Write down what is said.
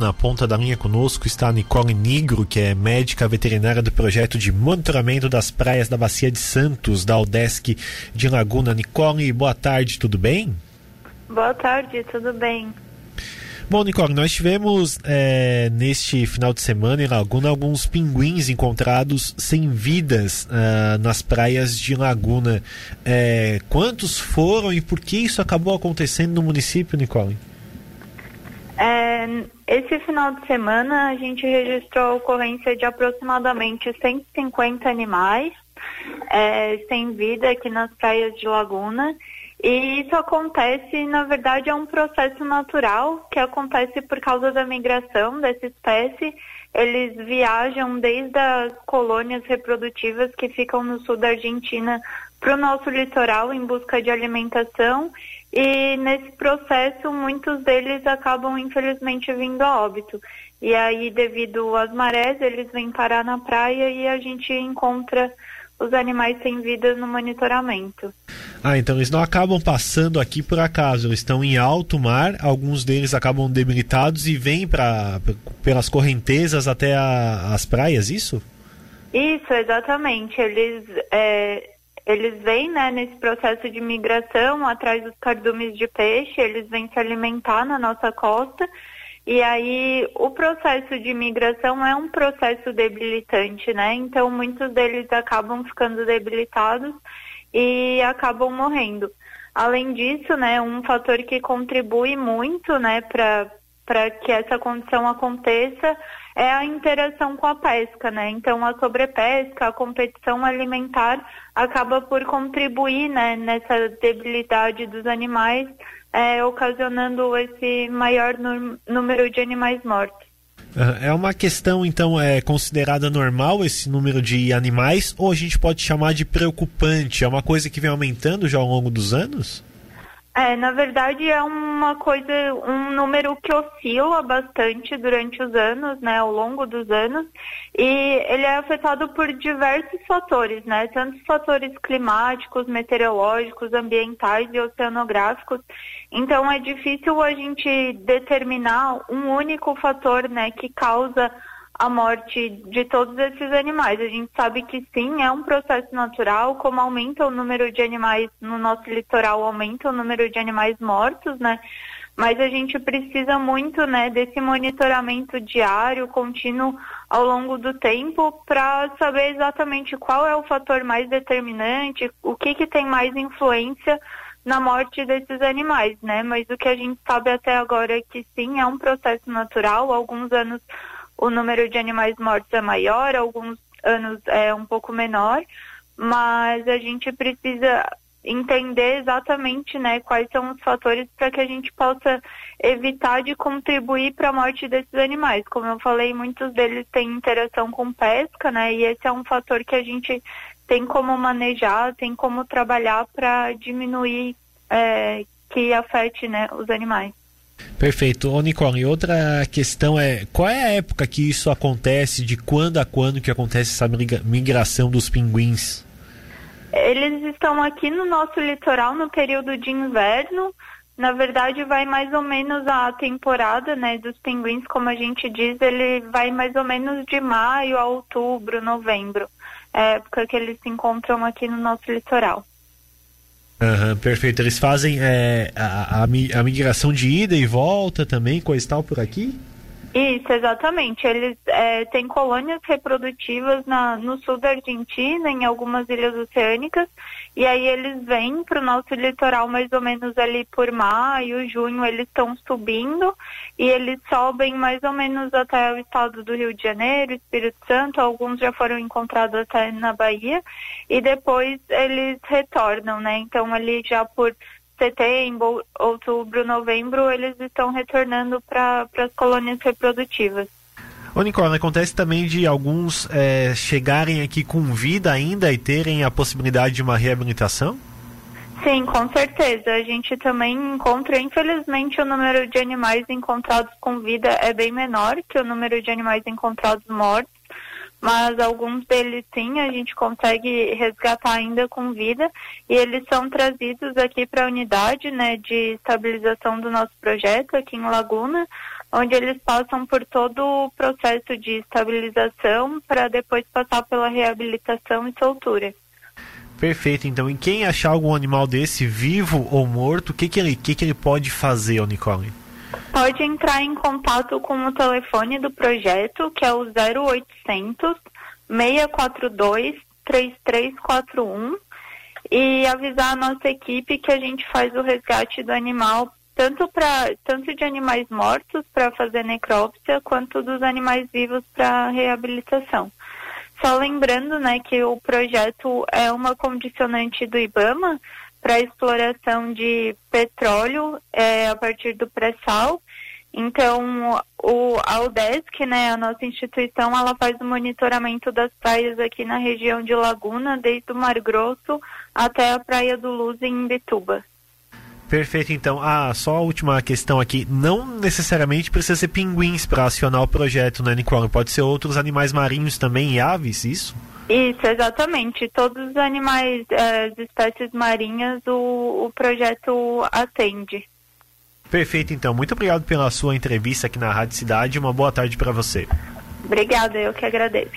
Na ponta da linha conosco está a Nicole Nigro, que é médica veterinária do projeto de monitoramento das praias da Bacia de Santos, da Udesc de Laguna. Nicole, boa tarde, tudo bem? Boa tarde, tudo bem. Bom, Nicole, nós tivemos é, neste final de semana em Laguna alguns pinguins encontrados sem vidas uh, nas praias de Laguna. É, quantos foram e por que isso acabou acontecendo no município, Nicole? É, esse final de semana a gente registrou a ocorrência de aproximadamente 150 animais é, sem vida aqui nas praias de Laguna. E isso acontece, na verdade, é um processo natural que acontece por causa da migração dessa espécie. Eles viajam desde as colônias reprodutivas que ficam no sul da Argentina para o nosso litoral em busca de alimentação e nesse processo muitos deles acabam infelizmente vindo a óbito. E aí, devido às marés, eles vêm parar na praia e a gente encontra os animais sem vida no monitoramento. Ah, então eles não acabam passando aqui por acaso, eles estão em alto mar, alguns deles acabam debilitados e vêm pra, pelas correntezas até a, as praias, isso? Isso, exatamente. Eles é, eles vêm né, nesse processo de migração atrás dos cardumes de peixe, eles vêm se alimentar na nossa costa. E aí o processo de migração é um processo debilitante, né? Então muitos deles acabam ficando debilitados e acabam morrendo. Além disso, né, um fator que contribui muito, né, para que essa condição aconteça é a interação com a pesca, né? Então a sobrepesca, a competição alimentar acaba por contribuir, né, nessa debilidade dos animais, é, ocasionando esse maior número de animais mortos. É uma questão, então, é considerada normal esse número de animais, ou a gente pode chamar de preocupante? É uma coisa que vem aumentando já ao longo dos anos? É, na verdade é uma coisa, um número que oscila bastante durante os anos, né, ao longo dos anos, e ele é afetado por diversos fatores, né, tanto fatores climáticos, meteorológicos, ambientais e oceanográficos. Então é difícil a gente determinar um único fator, né, que causa a morte de todos esses animais. A gente sabe que sim, é um processo natural, como aumenta o número de animais no nosso litoral, aumenta o número de animais mortos, né? Mas a gente precisa muito, né, desse monitoramento diário, contínuo ao longo do tempo, para saber exatamente qual é o fator mais determinante, o que que tem mais influência na morte desses animais, né? Mas o que a gente sabe até agora é que sim, é um processo natural. Alguns anos o número de animais mortos é maior, alguns anos é um pouco menor, mas a gente precisa entender exatamente né, quais são os fatores para que a gente possa evitar de contribuir para a morte desses animais. Como eu falei, muitos deles têm interação com pesca, né? E esse é um fator que a gente tem como manejar, tem como trabalhar para diminuir é, que afete né, os animais. Perfeito. Ô Nicole, outra questão é qual é a época que isso acontece, de quando a quando que acontece essa migração dos pinguins? Eles estão aqui no nosso litoral no período de inverno. Na verdade, vai mais ou menos a temporada né, dos pinguins, como a gente diz, ele vai mais ou menos de maio a outubro, novembro. É a época que eles se encontram aqui no nosso litoral. Uhum, perfeito. Eles fazem é, a, a, a, migração de ida e volta também, coisa e tal por aqui? Isso, exatamente. Eles é, têm colônias reprodutivas na, no sul da Argentina, em algumas ilhas oceânicas, e aí eles vêm para o nosso litoral mais ou menos ali por maio, junho, eles estão subindo e eles sobem mais ou menos até o estado do Rio de Janeiro, Espírito Santo, alguns já foram encontrados até na Bahia, e depois eles retornam, né? Então ali já por setembro, outubro, novembro, eles estão retornando para as colônias reprodutivas. Ô Nicole, acontece também de alguns é, chegarem aqui com vida ainda e terem a possibilidade de uma reabilitação? Sim, com certeza. A gente também encontra, infelizmente, o número de animais encontrados com vida é bem menor que o número de animais encontrados mortos mas alguns deles sim a gente consegue resgatar ainda com vida e eles são trazidos aqui para a unidade né, de estabilização do nosso projeto aqui em Laguna, onde eles passam por todo o processo de estabilização para depois passar pela reabilitação e soltura. Perfeito, então. E quem achar algum animal desse, vivo ou morto, o que, que, ele, que, que ele pode fazer, Nicole? Pode entrar em contato com o telefone do projeto, que é o 0800 642 3341 e avisar a nossa equipe que a gente faz o resgate do animal tanto para tanto de animais mortos para fazer necrópsia quanto dos animais vivos para reabilitação. Só lembrando, né, que o projeto é uma condicionante do IBAMA para exploração de petróleo é, a partir do pré-sal. Então, o, a UDESC, né, a nossa instituição, ela faz o monitoramento das praias aqui na região de Laguna, desde o Mar Grosso até a Praia do Luz em Imbituba. Perfeito, então. Ah, só a última questão aqui. Não necessariamente precisa ser pinguins para acionar o projeto, né, Nicole? Pode ser outros animais marinhos também e aves, isso? Isso, exatamente. Todos os animais, eh, as espécies marinhas, o, o projeto atende. Perfeito, então. Muito obrigado pela sua entrevista aqui na Rádio Cidade. Uma boa tarde para você. Obrigada, eu que agradeço.